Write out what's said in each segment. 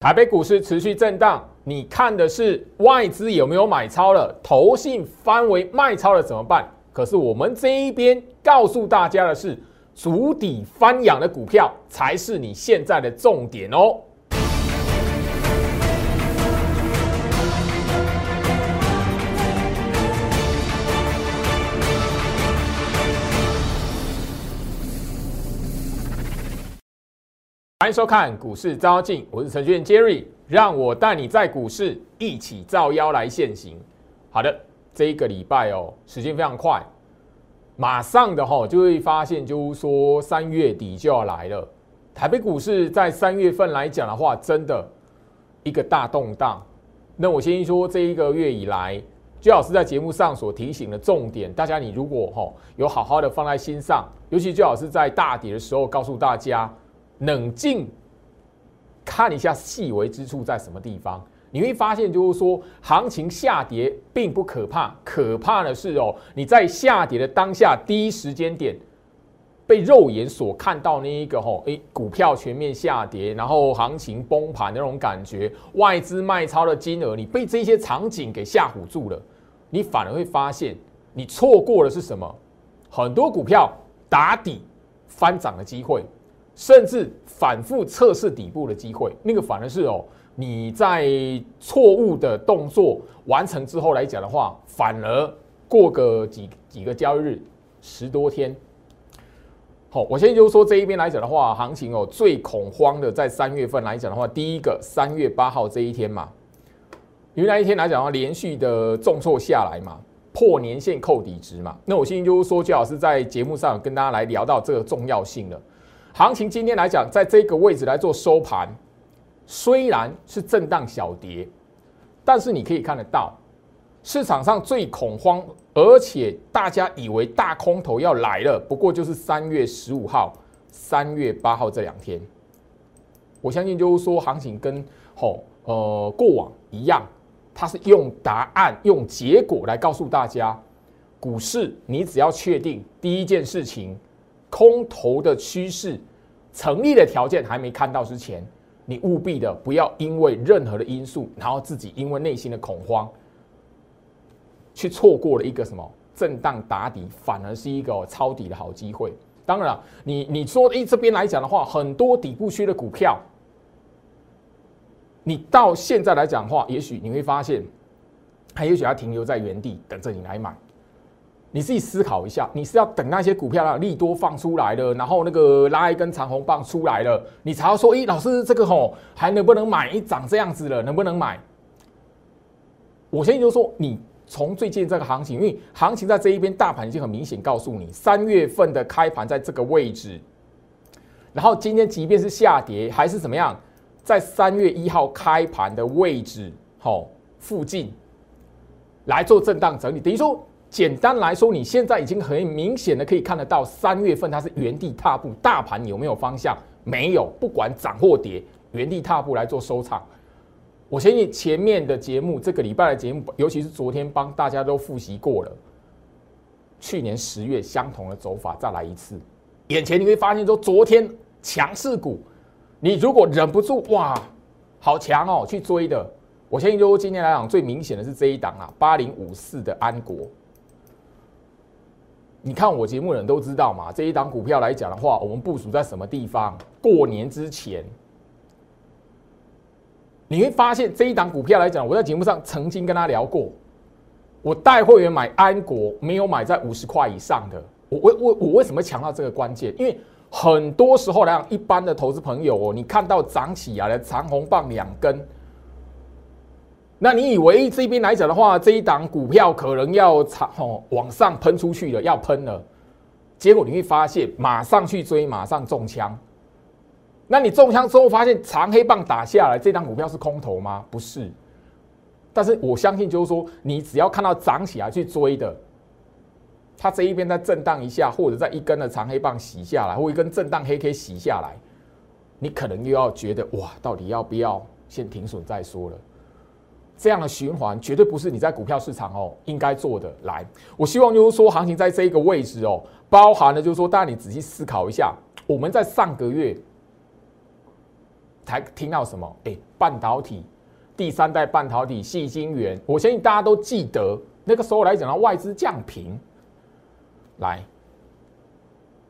台北股市持续震荡，你看的是外资有没有买超了？投信翻为卖超了怎么办？可是我们这一边告诉大家的是，足底翻扬的股票才是你现在的重点哦。欢迎收看股市招妖，我是程序员 Jerry，让我带你在股市一起造妖来现行。好的，这一个礼拜哦，时间非常快，马上的哈就会发现，就是说三月底就要来了。台北股市在三月份来讲的话，真的一个大动荡。那我先说这一个月以来，最好是在节目上所提醒的重点，大家你如果哈有好好的放在心上，尤其最好是在大跌的时候告诉大家。冷静看一下细微之处在什么地方，你会发现，就是说，行情下跌并不可怕，可怕的是哦，你在下跌的当下第一时间点被肉眼所看到那一个吼，诶，股票全面下跌，然后行情崩盘的那种感觉，外资卖超的金额，你被这些场景给吓唬住了，你反而会发现，你错过的是什么？很多股票打底翻涨的机会。甚至反复测试底部的机会，那个反而是哦，你在错误的动作完成之后来讲的话，反而过个几几个交易日，十多天。好，我现在就说这一边来讲的话，行情哦最恐慌的在三月份来讲的话，第一个三月八号这一天嘛，因为那一天来讲的话，连续的重挫下来嘛，破年线扣底值嘛，那我现在就是说，最好是在节目上跟大家来聊到这个重要性了。行情今天来讲，在这个位置来做收盘，虽然是震荡小跌，但是你可以看得到，市场上最恐慌，而且大家以为大空头要来了，不过就是三月十五号、三月八号这两天。我相信就是说，行情跟吼呃过往一样，它是用答案、用结果来告诉大家，股市你只要确定第一件事情。空头的趋势成立的条件还没看到之前，你务必的不要因为任何的因素，然后自己因为内心的恐慌，去错过了一个什么震荡打底，反而是一个抄底的好机会。当然，你你说诶这边来讲的话，很多底部区的股票，你到现在来讲的话，也许你会发现，它也许要停留在原地，等着你来买。你自己思考一下，你是要等那些股票啊利多放出来了，然后那个拉一根长红棒出来了，你才要说，咦，老师这个吼还能不能买？一涨这样子了，能不能买？我先就说，你从最近这个行情，因为行情在这一边，大盘已经很明显告诉你，三月份的开盘在这个位置，然后今天即便是下跌，还是怎么样，在三月一号开盘的位置，吼附近来做震荡整理，等于说。简单来说，你现在已经很明显的可以看得到，三月份它是原地踏步，大盘有没有方向？没有，不管涨或跌，原地踏步来做收场。我相信前面的节目，这个礼拜的节目，尤其是昨天帮大家都复习过了，去年十月相同的走法再来一次。眼前你会发现说，昨天强势股，你如果忍不住哇，好强哦，去追的，我相信就今天来讲最明显的是这一档啊，八零五四的安国。你看我节目的人都知道嘛，这一档股票来讲的话，我们部署在什么地方？过年之前，你会发现这一档股票来讲，我在节目上曾经跟他聊过，我带会员买安国，没有买在五十块以上的。我我我我为什么强调这个关键？因为很多时候来讲，一般的投资朋友哦，你看到涨起来的长红棒两根。那你以为这边来讲的话，这一档股票可能要长哦往上喷出去了，要喷了，结果你会发现马上去追，马上中枪。那你中枪之后发现长黑棒打下来，这档股票是空头吗？不是。但是我相信就是说，你只要看到涨起来去追的，它这一边在震荡一下，或者在一根的长黑棒洗下来，或一根震荡黑 K 洗下来，你可能又要觉得哇，到底要不要先停损再说了。这样的循环绝对不是你在股票市场哦应该做的。来，我希望就是说，行情在这一个位置哦，包含了就是说，大家你仔细思考一下，我们在上个月才听到什么？哎，半导体，第三代半导体，细晶圆。我相信大家都记得那个时候来讲，到外资降频。来，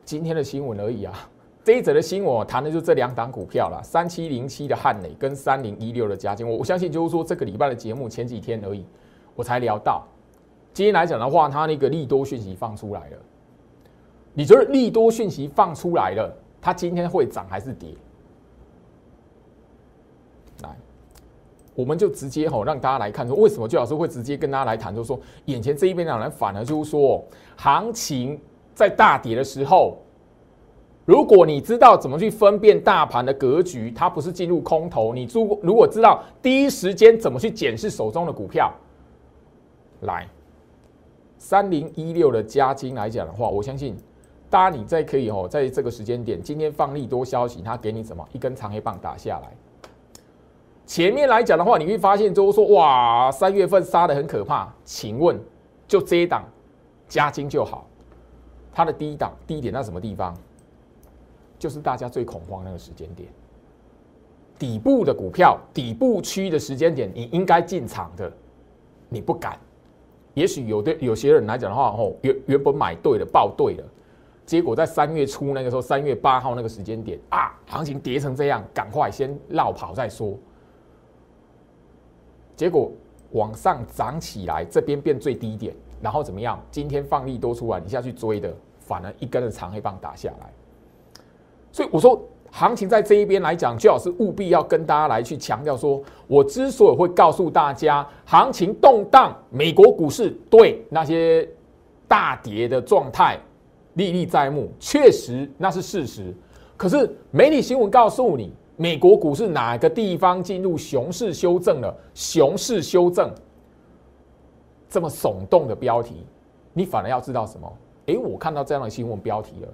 今天的新闻而已啊。这一则的新闻我谈的就这两档股票了，三七零七的汉磊跟三零一六的嘉金。我我相信就是说这个礼拜的节目前几天而已，我才聊到。今天来讲的话，它那个利多讯息放出来了。你觉得利多讯息放出来了，它今天会涨还是跌？来，我们就直接吼让大家来看说，为什么最老师会直接跟大家来谈，就是说眼前这一边两人反而就是说，行情在大跌的时候，如果你知道怎么去分辨大盘的格局，它不是进入空头，你如如果知道第一时间怎么去检视手中的股票，来。三零一六的加金来讲的话，我相信，大家你再可以哦，在这个时间点，今天放利多消息，它给你什么一根长黑棒打下来。前面来讲的话，你会发现就是说，哇，三月份杀的很可怕。请问，就这一档加金就好，它的低档低点在什么地方？就是大家最恐慌那个时间点，底部的股票底部区的时间点，你应该进场的，你不敢。也许有的有些人来讲的话，哦，原原本买对了，报对了，结果在三月初那个时候，三月八号那个时间点啊，行情跌成这样，赶快先绕跑再说。结果往上涨起来，这边变最低点，然后怎么样？今天放利多出来，你下去追的，反而一根的长黑棒打下来。所以我说。行情在这一边来讲，最好是务必要跟大家来去强调说，我之所以会告诉大家，行情动荡，美国股市对那些大跌的状态历历在目，确实那是事实。可是媒体新闻告诉你，美国股市哪个地方进入熊市修正了？熊市修正这么耸动的标题，你反而要知道什么？诶，我看到这样的新闻标题了，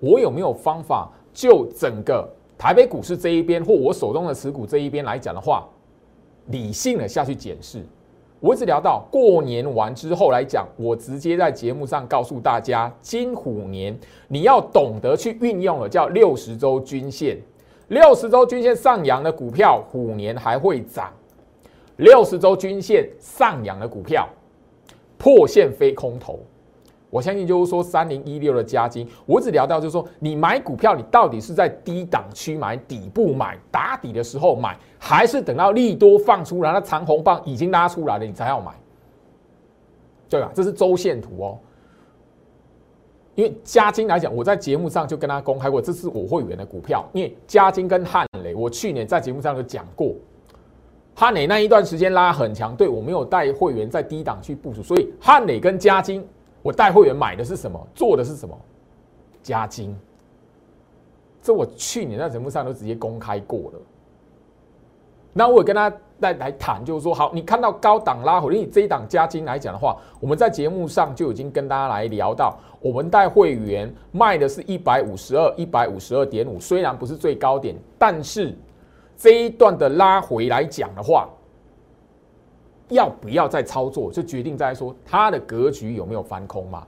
我有没有方法？就整个台北股市这一边，或我手中的持股这一边来讲的话，理性的下去检视。我一直聊到过年完之后来讲，我直接在节目上告诉大家，金虎年你要懂得去运用了，叫六十周均线，六十周均线上扬的股票，虎年还会涨；六十周均线上扬的股票，破线非空头。我相信就是说，三零一六的加金，我只聊到就是说，你买股票，你到底是在低档区买、底部买、打底的时候买，还是等到利多放出来，那长红棒已经拉出来了，你才要买，对吧？这是周线图哦。因为加金来讲，我在节目上就跟他公开过，这是我会员的股票。因为加金跟汉雷，我去年在节目上有讲过，汉雷那一段时间拉很强，对我没有带会员在低档去部署，所以汉雷跟加金。我带会员买的是什么？做的是什么？加金。这我去年在节目上都直接公开过了。那我跟他来来谈，就是说，好，你看到高档拉回，你这一档加金来讲的话，我们在节目上就已经跟大家来聊到，我们带会员卖的是一百五十二、一百五十二点五，虽然不是最高点，但是这一段的拉回来讲的话。要不要再操作，就决定在说它的格局有没有翻空嘛？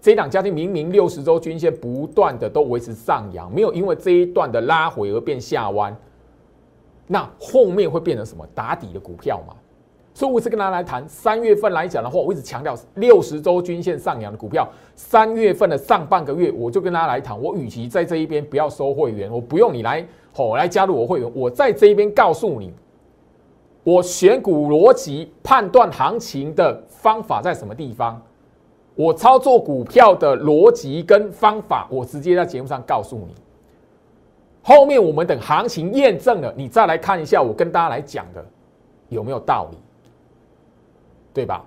这一档家庭明明六十周均线不断的都维持上扬，没有因为这一段的拉回而变下弯，那后面会变成什么打底的股票嘛？所以我是跟大家来谈三月份来讲的话，我一直强调六十周均线上扬的股票，三月份的上半个月我就跟大家来谈，我与其在这一边不要收会员，我不用你来吼来加入我会员，我在这一边告诉你。我选股逻辑判断行情的方法在什么地方？我操作股票的逻辑跟方法，我直接在节目上告诉你。后面我们等行情验证了，你再来看一下我跟大家来讲的有没有道理，对吧？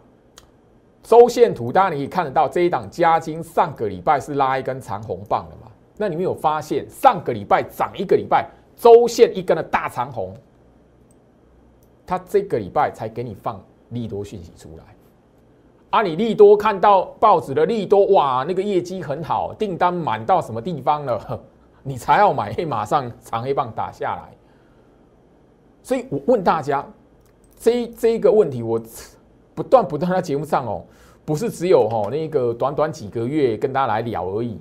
周线图当然你可以看得到，这一档加金上个礼拜是拉一根长红棒的嘛？那你没有发现上个礼拜涨一个礼拜，周线一根的大长红？他这个礼拜才给你放利多讯息出来，啊，你利多看到报纸的利多，哇，那个业绩很好，订单满到什么地方了，你才要买，马上长黑棒打下来。所以我问大家，这这个问题，我不断不断在节目上哦，不是只有哦那个短短几个月跟大家来聊而已。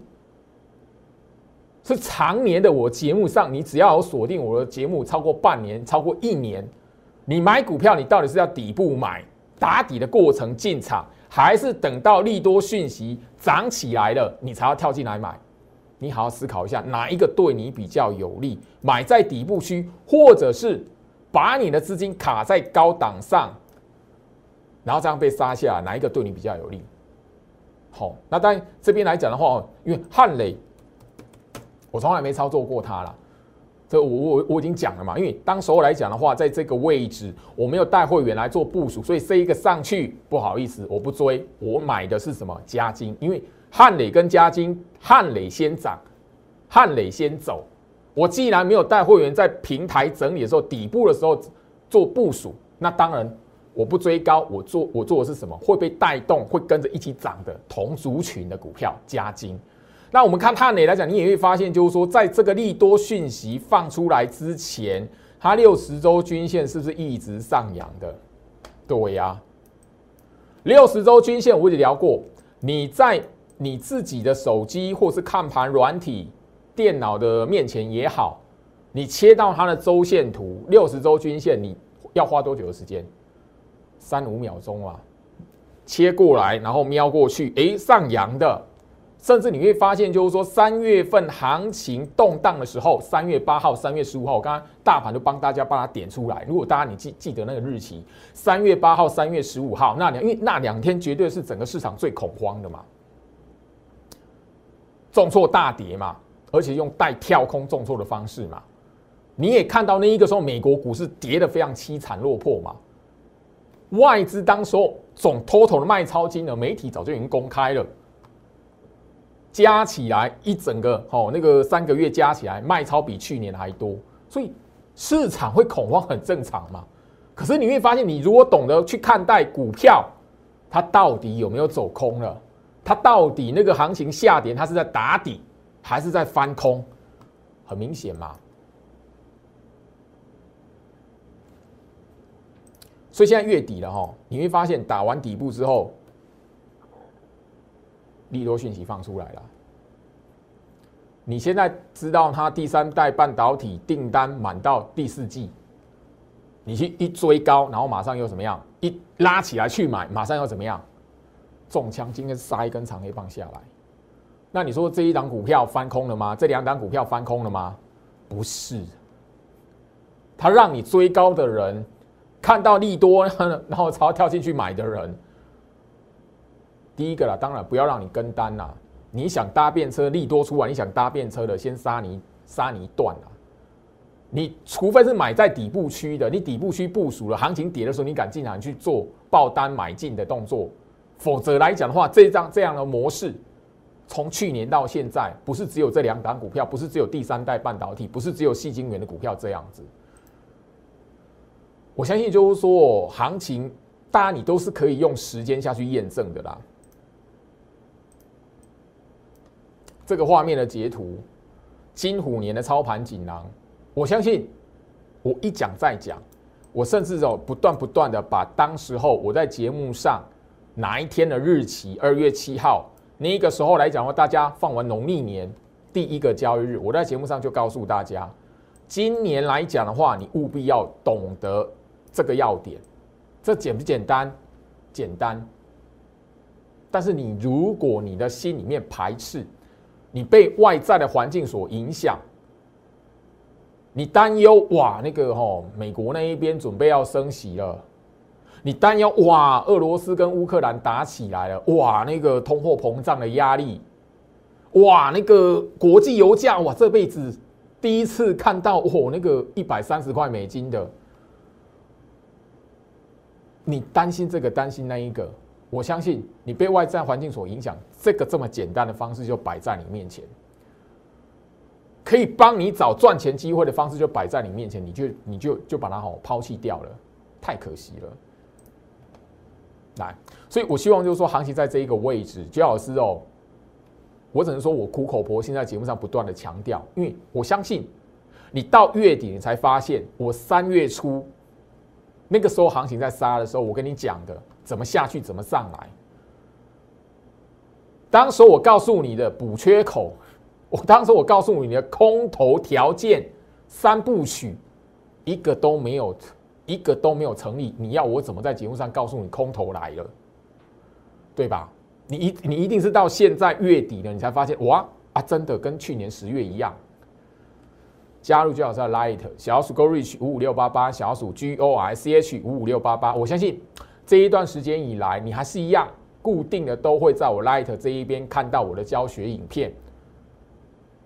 是常年的我节目上，你只要有锁定我的节目超过半年、超过一年，你买股票，你到底是要底部买打底的过程进场，还是等到利多讯息涨起来了，你才要跳进来买？你好好思考一下，哪一个对你比较有利？买在底部区，或者是把你的资金卡在高档上，然后这样被杀下来，哪一个对你比较有利？好，那当然这边来讲的话，因为汉磊，我从来没操作过它了。这我我我已经讲了嘛，因为当时候来讲的话，在这个位置我没有带会员来做部署，所以这一个上去不好意思，我不追，我买的是什么加金？因为汉磊跟加金，汉磊先涨，汉磊先走。我既然没有带会员在平台整理的时候，底部的时候做部署，那当然。我不追高，我做我做的是什么？会被带动，会跟着一起涨的同族群的股票加金。那我们看汉磊来讲，你也会发现，就是说，在这个利多讯息放出来之前，它六十周均线是不是一直上扬的？对呀，六十周均线我也聊过，你在你自己的手机或是看盘软体、电脑的面前也好，你切到它的周线图，六十周均线，你要花多久的时间？三五秒钟啊，切过来，然后瞄过去，哎，上扬的，甚至你会发现，就是说三月份行情动荡的时候，三月八号、三月十五号，我刚刚大盘都帮大家把它点出来。如果大家你记记得那个日期，三月八号、三月十五号那两，因为那两天绝对是整个市场最恐慌的嘛，重挫大跌嘛，而且用带跳空重挫的方式嘛，你也看到那一个时候，美国股市跌得非常凄惨落魄嘛。外资当时候总 total 的卖超金额，媒体早就已经公开了，加起来一整个哦，那个三个月加起来卖超比去年还多，所以市场会恐慌很正常嘛。可是你会发现，你如果懂得去看待股票，它到底有没有走空了？它到底那个行情下跌，它是在打底还是在翻空？很明显嘛。所以现在月底了哈，你会发现打完底部之后，利多讯息放出来了。你现在知道它第三代半导体订单满到第四季，你去一追高，然后马上又怎么样？一拉起来去买，马上又怎么样？中枪，今天杀一根长黑棒下来。那你说这一档股票翻空了吗？这两档股票翻空了吗？不是，他让你追高的人。看到利多，然后才跳进去买的人，第一个啦，当然不要让你跟单啦。你想搭便车，利多出来，你想搭便车的，先杀你，杀你一段啦。你除非是买在底部区的，你底部区部署了，行情跌的时候，你敢进场去做爆单买进的动作，否则来讲的话，这张这样的模式，从去年到现在，不是只有这两档股票，不是只有第三代半导体，不是只有细晶圆的股票这样子。我相信就是说，行情大家你都是可以用时间下去验证的啦。这个画面的截图，金虎年的操盘锦囊，我相信我一讲再讲，我甚至有不断不断的把当时候我在节目上哪一天的日期，二月七号那个时候来讲的话，大家放完农历年第一个交易日，我在节目上就告诉大家，今年来讲的话，你务必要懂得。这个要点，这简不简单？简单。但是你如果你的心里面排斥，你被外在的环境所影响，你担忧哇，那个哈美国那一边准备要升息了，你担忧哇，俄罗斯跟乌克兰打起来了，哇，那个通货膨胀的压力，哇，那个国际油价哇，这辈子第一次看到哦，那个一百三十块美金的。你担心这个，担心那一个，我相信你被外在环境所影响，这个这么简单的方式就摆在你面前，可以帮你找赚钱机会的方式就摆在你面前，你就你就就把它好抛弃掉了，太可惜了。来，所以我希望就是说，行情在这一个位置，焦老师哦，我只能说我苦口婆心在节目上不断的强调，因为我相信你到月底你才发现，我三月初。那个时候行情在杀的时候，我跟你讲的怎么下去，怎么上来。当时我告诉你的补缺口，我当时我告诉你的空头条件三部曲，一个都没有，一个都没有成立。你要我怎么在节目上告诉你空头来了？对吧？你一你一定是到现在月底了，你才发现哇啊，真的跟去年十月一样。加入最好是 Light 小鼠 Go Reach 五五六八八，小鼠 G O R C H 五五六八八。我相信这一段时间以来，你还是一样固定的都会在我 Light 这一边看到我的教学影片。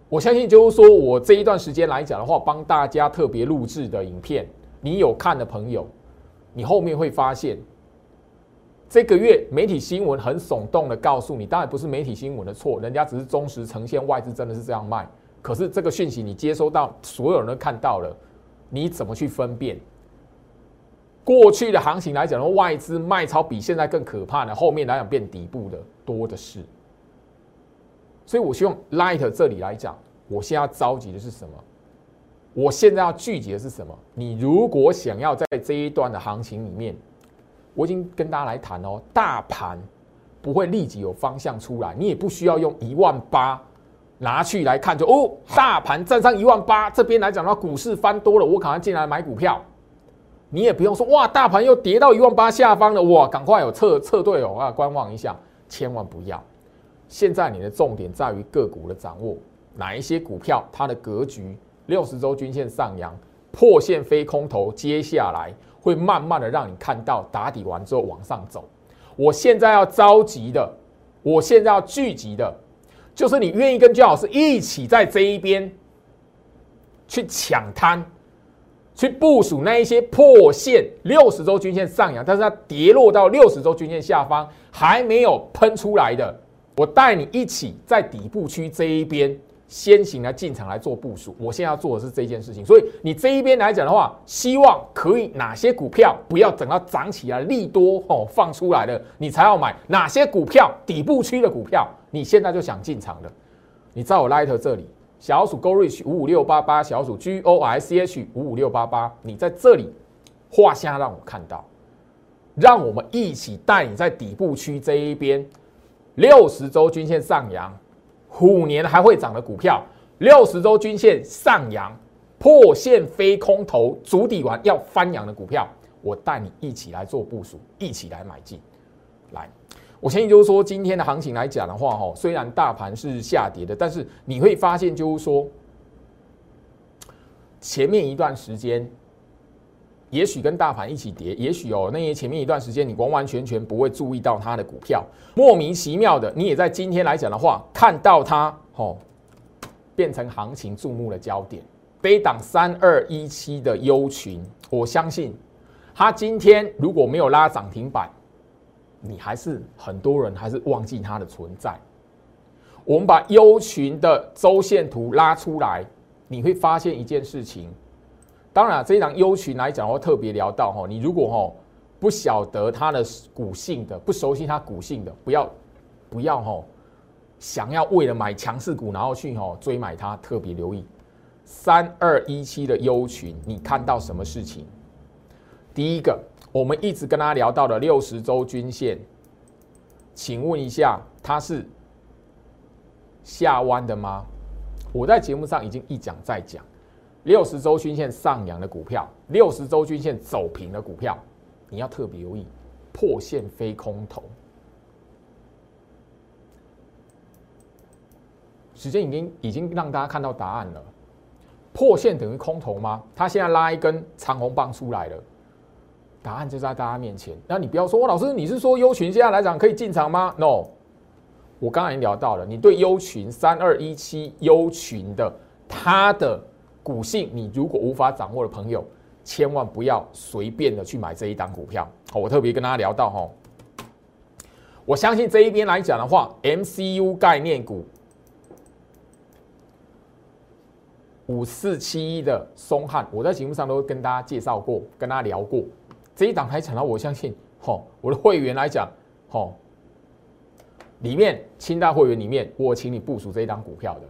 我相信就是说我这一段时间来讲的话，帮大家特别录制的影片，你有看的朋友，你后面会发现，这个月媒体新闻很耸动的告诉你，当然不是媒体新闻的错，人家只是忠实呈现外资真的是这样卖。可是这个讯息你接收到，所有人都看到了，你怎么去分辨？过去的行情来讲的话，外资卖超比现在更可怕呢。后面来讲变底部的多的是，所以我希望 Light 这里来讲，我现在要着急的是什么？我现在要聚集的是什么？你如果想要在这一段的行情里面，我已经跟大家来谈哦，大盘不会立即有方向出来，你也不需要用一万八。拿去来看，就哦，大盘站上一万八，这边来讲的话，股市翻多了，我可能进来买股票。你也不用说哇，大盘又跌到一万八下方了，哇，赶快有撤撤退哦啊，观望一下，千万不要。现在你的重点在于个股的掌握，哪一些股票它的格局，六十周均线上扬，破线飞空头，接下来会慢慢的让你看到打底完之后往上走。我现在要着急的，我现在要聚集的。就是你愿意跟焦老师一起在这一边去抢滩，去部署那一些破线六十周均线上扬，但是它跌落到六十周均线下方还没有喷出来的，我带你一起在底部区这一边。先行来进场来做部署，我现在要做的是这件事情，所以你这一边来讲的话，希望可以哪些股票不要等到涨起来利多哦放出来了，你才要买哪些股票底部区的股票，你现在就想进场了，你在我 Light 这里，小鼠 GO RICH 五五六八八，小鼠 G O R C H 五五六八八，你在这里画下让我看到，让我们一起带你在底部区这一边六十周均线上扬。虎年还会涨的股票，六十周均线上扬，破线飞空头，主底完要翻扬的股票，我带你一起来做部署，一起来买进。来，我相信就是说，今天的行情来讲的话，哈，虽然大盘是下跌的，但是你会发现就是说，前面一段时间。也许跟大盘一起跌，也许哦，那些前面一段时间你完完全全不会注意到它的股票，莫名其妙的，你也在今天来讲的话，看到它哦，变成行情注目的焦点。北档三二一七的优群，我相信它今天如果没有拉涨停板，你还是很多人还是忘记它的存在。我们把优群的周线图拉出来，你会发现一件事情。当然，这一档优群来讲，我特别聊到哈，你如果哈不晓得它的股性的，不熟悉它股性的，不要不要哈，想要为了买强势股，然后去哈追买它，特别留意三二一七的优群，你看到什么事情？第一个，我们一直跟大家聊到的六十周均线，请问一下，它是下弯的吗？我在节目上已经一讲再讲。六十周均线上扬的股票，六十周均线走平的股票，你要特别留意破线飞空头。时间已经已经让大家看到答案了，破线等于空头吗？它现在拉一根长红棒出来了，答案就在大家面前。那你不要说，老师你是说优群现在来讲可以进场吗？No，我刚才已经聊到了，你对优群三二一七优群的它的。股性，你如果无法掌握的朋友，千万不要随便的去买这一档股票。好，我特别跟大家聊到哈，我相信这一边来讲的话，MCU 概念股五四七一的松汉，我在节目上都跟大家介绍过，跟大家聊过这一档还讲到，我相信哈，我的会员来讲，哈，里面清大会员里面，我请你部署这一档股票的，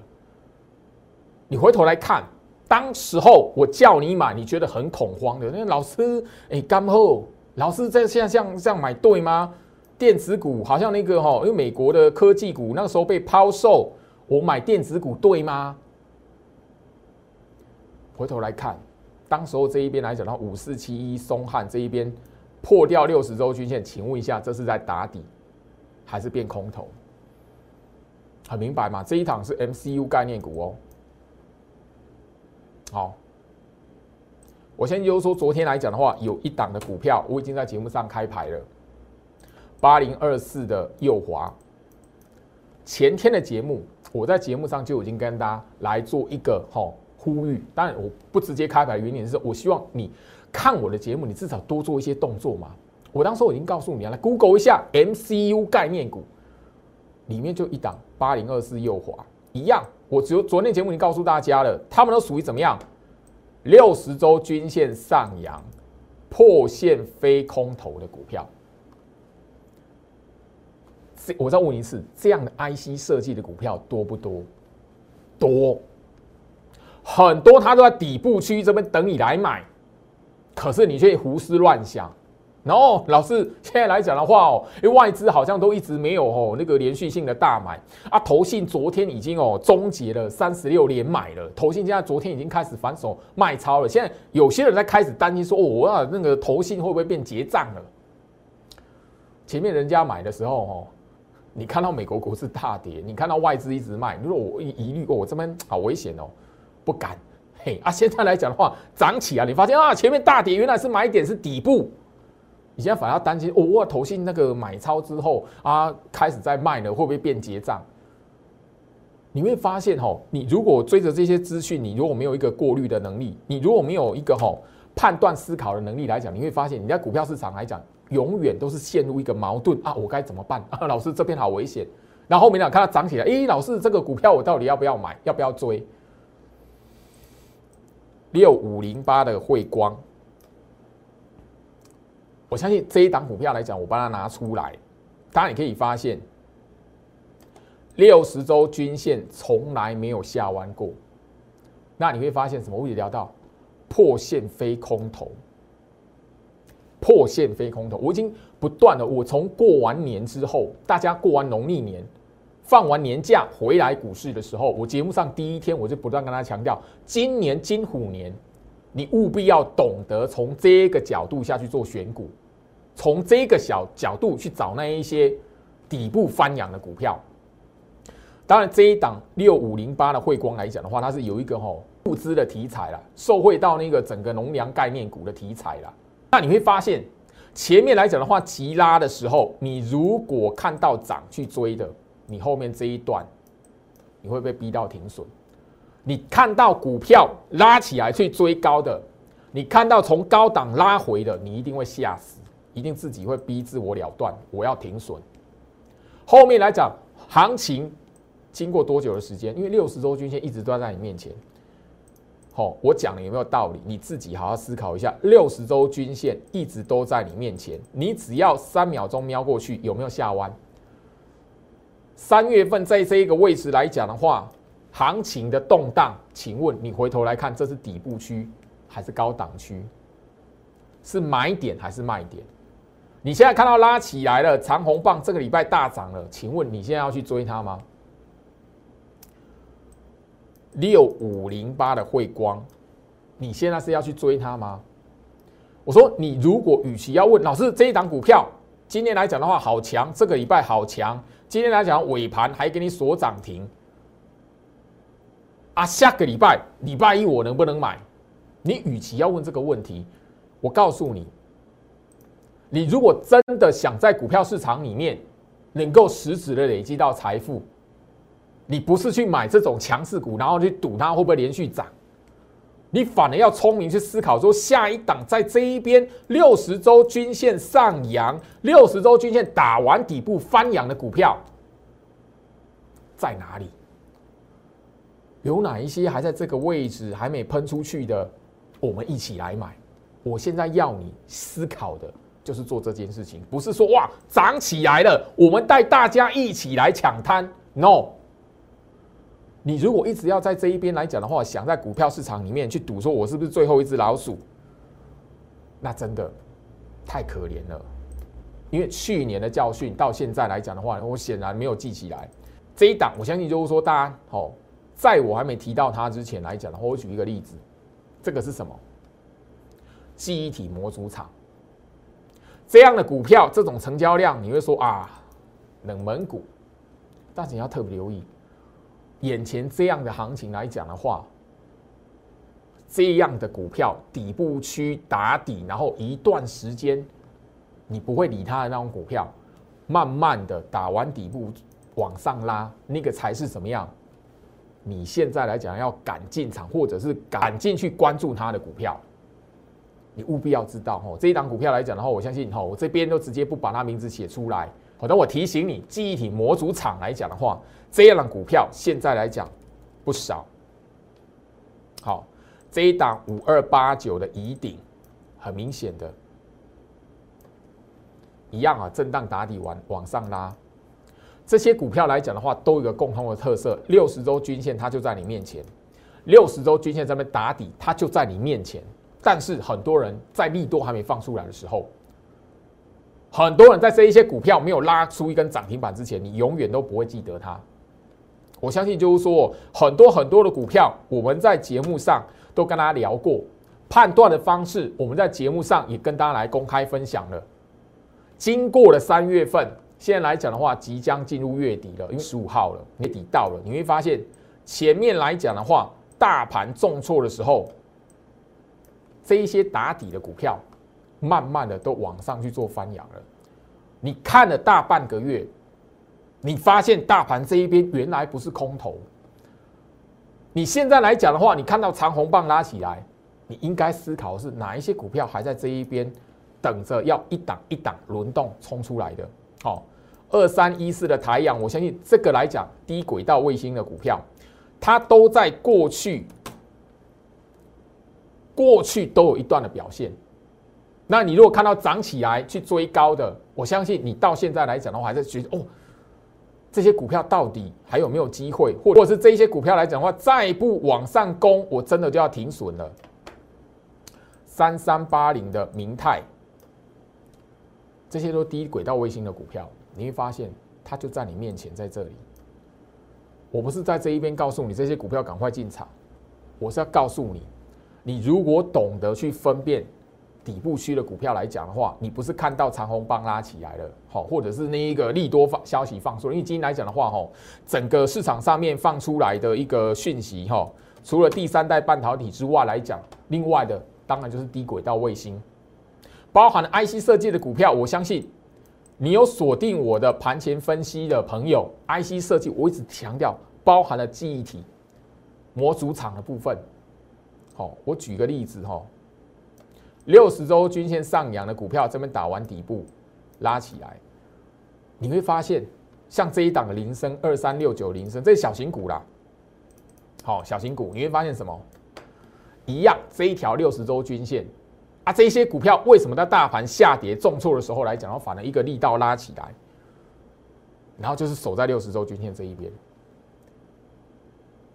你回头来看。当时候我叫你买，你觉得很恐慌的。那老师，哎，干后老师在现在这样这样买对吗？电子股好像那个哈，因为美国的科技股那个时候被抛售，我买电子股对吗？回头来看，当时候这一边来讲的话，五四七一松汉这一边破掉六十周均线，请问一下，这是在打底还是变空头？很明白嘛？这一档是 MCU 概念股哦。好，我先就说，昨天来讲的话，有一档的股票，我已经在节目上开牌了，八零二四的右华。前天的节目，我在节目上就已经跟大家来做一个哈呼吁。当然，我不直接开牌原因是我希望你看我的节目，你至少多做一些动作嘛。我当时我已经告诉你了，来 Google 一下 MCU 概念股，里面就一档八零二四右滑一样。我只有昨天节目已经告诉大家了，他们都属于怎么样？六十周均线上扬，破线非空头的股票。我再问一次，这样的 IC 设计的股票多不多？多，很多，它都在底部区这边等你来买，可是你却胡思乱想。然后，老师现在来讲的话哦，因为外资好像都一直没有哦那个连续性的大买啊，投信昨天已经哦终结了三十六连买了，投信现在昨天已经开始反手卖超了。现在有些人在开始担心说，哦，我要那个投信会不会变结账了？前面人家买的时候哦。你看到美国股市大跌，你看到外资一直卖，如果我疑虑，我这边好危险哦，不敢。嘿啊，现在来讲的话，涨起啊，你发现啊，前面大跌原来是买点是底部，你现在反而担心，哦，我投信那个买超之后啊，开始在卖了，会不会变结账？你会发现哦，你如果追着这些资讯，你如果没有一个过滤的能力，你如果没有一个哈判断思考的能力来讲，你会发现你在股票市场来讲。永远都是陷入一个矛盾啊！我该怎么办啊？老师这边好危险。然后后面呢，看它涨起来，诶，老师这个股票我到底要不要买？要不要追？六五零八的汇光，我相信这一档股票来讲，我把它拿出来，当然你可以发现，六十周均线从来没有下弯过。那你会发现什么？我也聊到破线非空头。破线飞空头，我已经不断的，我从过完年之后，大家过完农历年，放完年假回来股市的时候，我节目上第一天我就不断跟他强调，今年金虎年，你务必要懂得从这个角度下去做选股，从这个小角度去找那一些底部翻扬的股票。当然，这一档六五零八的汇光来讲的话，它是有一个吼物资的题材了，受惠到那个整个农粮概念股的题材了。那你会发现，前面来讲的话，急拉的时候，你如果看到涨去追的，你后面这一段，你会被逼到停损。你看到股票拉起来去追高的，你看到从高档拉回的，你一定会吓死，一定自己会逼自我了断，我要停损。后面来讲，行情经过多久的时间？因为六十周均线一直都在你面前。好，我讲的有没有道理？你自己好好思考一下。六十周均线一直都在你面前，你只要三秒钟瞄过去，有没有下弯？三月份在这一个位置来讲的话，行情的动荡，请问你回头来看，这是底部区还是高档区？是买点还是卖点？你现在看到拉起来了，长红棒这个礼拜大涨了，请问你现在要去追它吗？六五零八的汇光，你现在是要去追它吗？我说你如果与其要问老师这一档股票今天来讲的话好强，这个礼拜好强，今天来讲尾盘还给你锁涨停啊，下个礼拜礼拜一我能不能买？你与其要问这个问题，我告诉你，你如果真的想在股票市场里面能够实质的累积到财富。你不是去买这种强势股，然后去赌它会不会连续涨，你反而要聪明去思考，说下一档在这一边六十周均线上扬，六十周均线打完底部翻扬的股票在哪里？有哪一些还在这个位置还没喷出去的？我们一起来买。我现在要你思考的就是做这件事情，不是说哇涨起来了，我们带大家一起来抢滩。No。你如果一直要在这一边来讲的话，想在股票市场里面去赌，说我是不是最后一只老鼠，那真的太可怜了。因为去年的教训到现在来讲的话，我显然没有记起来。这一档，我相信就是说，大家哦，在我还没提到它之前来讲的话，我举一个例子，这个是什么？记忆体模组厂这样的股票，这种成交量，你会说啊，冷门股，但是你要特别留意，眼前这样的行情来讲的话，这样的股票底部区打底，然后一段时间你不会理它的那种股票，慢慢的打完底部。往上拉，那个才是怎么样？你现在来讲要赶进场，或者是赶进去关注它的股票，你务必要知道哦。这一档股票来讲的话，我相信哈，我这边都直接不把它名字写出来。好，的我提醒你，记忆体模组厂来讲的话，这样的股票现在来讲不少。好，这一档五二八九的乙顶，很明显的，一样啊，震荡打底完往上拉。这些股票来讲的话，都有一个共同的特色：六十周均线它就在你面前，六十周均线这边打底，它就在你面前。但是很多人在利多还没放出来的时候，很多人在这一些股票没有拉出一根涨停板之前，你永远都不会记得它。我相信就是说，很多很多的股票，我们在节目上都跟大家聊过判断的方式，我们在节目上也跟大家来公开分享了。经过了三月份。现在来讲的话，即将进入月底了，因为十五号了，月底到了，你会发现前面来讲的话，大盘重挫的时候，这一些打底的股票，慢慢的都往上去做翻扬了。你看了大半个月，你发现大盘这一边原来不是空头。你现在来讲的话，你看到长红棒拉起来，你应该思考是哪一些股票还在这一边等着要一档一档轮动冲出来的。好，二三一四的台阳，我相信这个来讲，低轨道卫星的股票，它都在过去，过去都有一段的表现。那你如果看到涨起来去追高的，我相信你到现在来讲的话，还是觉得哦，这些股票到底还有没有机会？或者是这些股票来讲的话，再不往上攻，我真的就要停损了。三三八零的明泰。这些都低轨道卫星的股票，你会发现它就在你面前，在这里。我不是在这一边告诉你这些股票赶快进场，我是要告诉你，你如果懂得去分辨底部区的股票来讲的话，你不是看到长虹帮拉起来了，好，或者是那一个利多放消息放出，因为今天来讲的话，吼，整个市场上面放出来的一个讯息，哈，除了第三代半导体之外来讲，另外的当然就是低轨道卫星。包含 IC 设计的股票，我相信你有锁定我的盘前分析的朋友，IC 设计我一直强调包含了记忆体模组厂的部分。好，我举个例子哈，六十周均线上扬的股票这边打完底部拉起来，你会发现像这一档的铃声二三六九铃声，这是小型股啦。好，小型股你会发现什么？一样，这一条六十周均线。啊，这些股票为什么在大盘下跌重挫的时候来讲，然后反而一个力道拉起来，然后就是守在六十周均线这一边。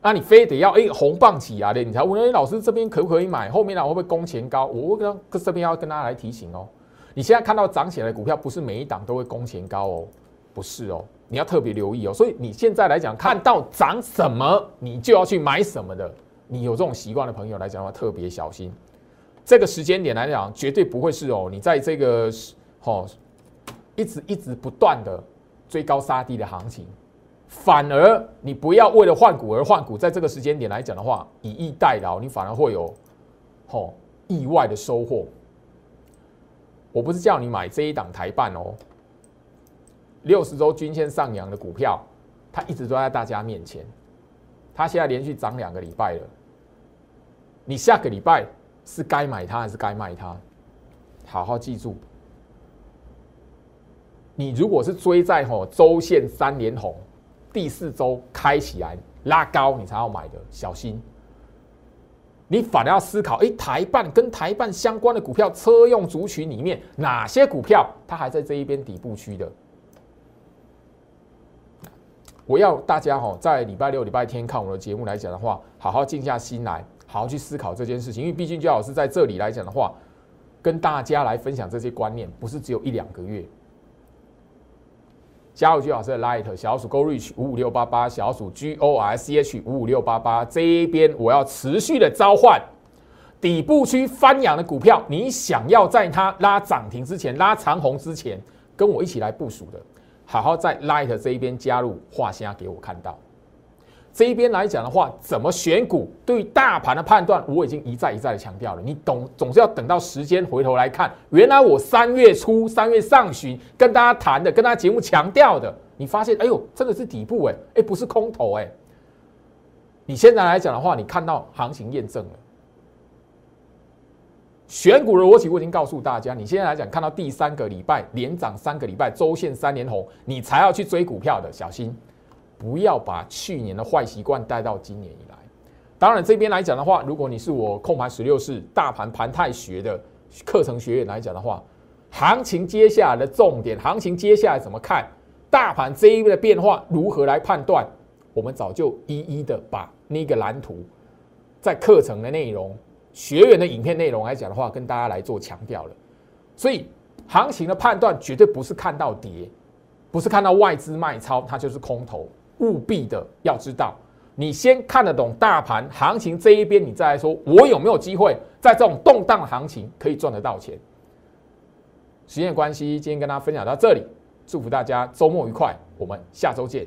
那你非得要哎红棒起来的，你才问哎老师这边可不可以买？后面呢会不会攻前高？我跟这边要跟大家来提醒哦，你现在看到涨起来的股票，不是每一档都会攻前高哦，不是哦，你要特别留意哦。所以你现在来讲，看到涨什么，你就要去买什么的。你有这种习惯的朋友来讲的话，特别小心。这个时间点来讲，绝对不会是哦，你在这个哦一直一直不断的追高杀低的行情，反而你不要为了换股而换股，在这个时间点来讲的话，以逸待劳，你反而会有哦意外的收获。我不是叫你买这一档台办哦，六十周均线上扬的股票，它一直都在大家面前，它现在连续涨两个礼拜了，你下个礼拜。是该买它还是该卖它？好好记住，你如果是追在吼周线三连红，第四周开起来拉高，你才要买的，小心。你反而要思考，哎，台办跟台办相关的股票，车用族群里面哪些股票它还在这一边底部区的？我要大家哈，在礼拜六、礼拜天看我的节目来讲的话，好好静下心来。好好去思考这件事情，因为毕竟就老师在这里来讲的话，跟大家来分享这些观念，不是只有一两个月。加入居老师的 Light 小鼠 Go Reach 五五六八八，小鼠 G O R C H 五五六八八，这一边我要持续的召唤底部区翻扬的股票，你想要在它拉涨停之前、拉长红之前，跟我一起来部署的，好好在 Light 这一边加入画虾给我看到。这一边来讲的话，怎么选股？对于大盘的判断，我已经一再一再的强调了。你懂，总是要等到时间回头来看。原来我三月初、三月上旬跟大家谈的，跟大家节目强调的，你发现，哎呦，真的是底部哎，哎，不是空头哎。你现在来讲的话，你看到行情验证了。选股的逻辑我已经告诉大家，你现在来讲看到第三个礼拜连涨三个礼拜，周线三连红，你才要去追股票的，小心。不要把去年的坏习惯带到今年以来。当然，这边来讲的话，如果你是我控盘十六式大盘盘态学的课程学员来讲的话，行情接下来的重点，行情接下来怎么看？大盘这一边的变化如何来判断？我们早就一一的把那个蓝图在课程的内容、学员的影片内容来讲的话，跟大家来做强调了。所以，行情的判断绝对不是看到跌，不是看到外资卖超，它就是空头。务必的要知道，你先看得懂大盘行情这一边，你再来说我有没有机会在这种动荡行情可以赚得到钱。时间关系，今天跟大家分享到这里，祝福大家周末愉快，我们下周见。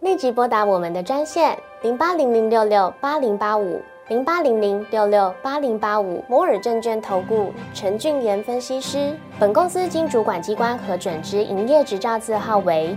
立即拨打我们的专线零八零零六六八零八五零八零零六六八零八五摩尔证券投顾陈俊言分析师。本公司经主管机关核准之营业执照字号为。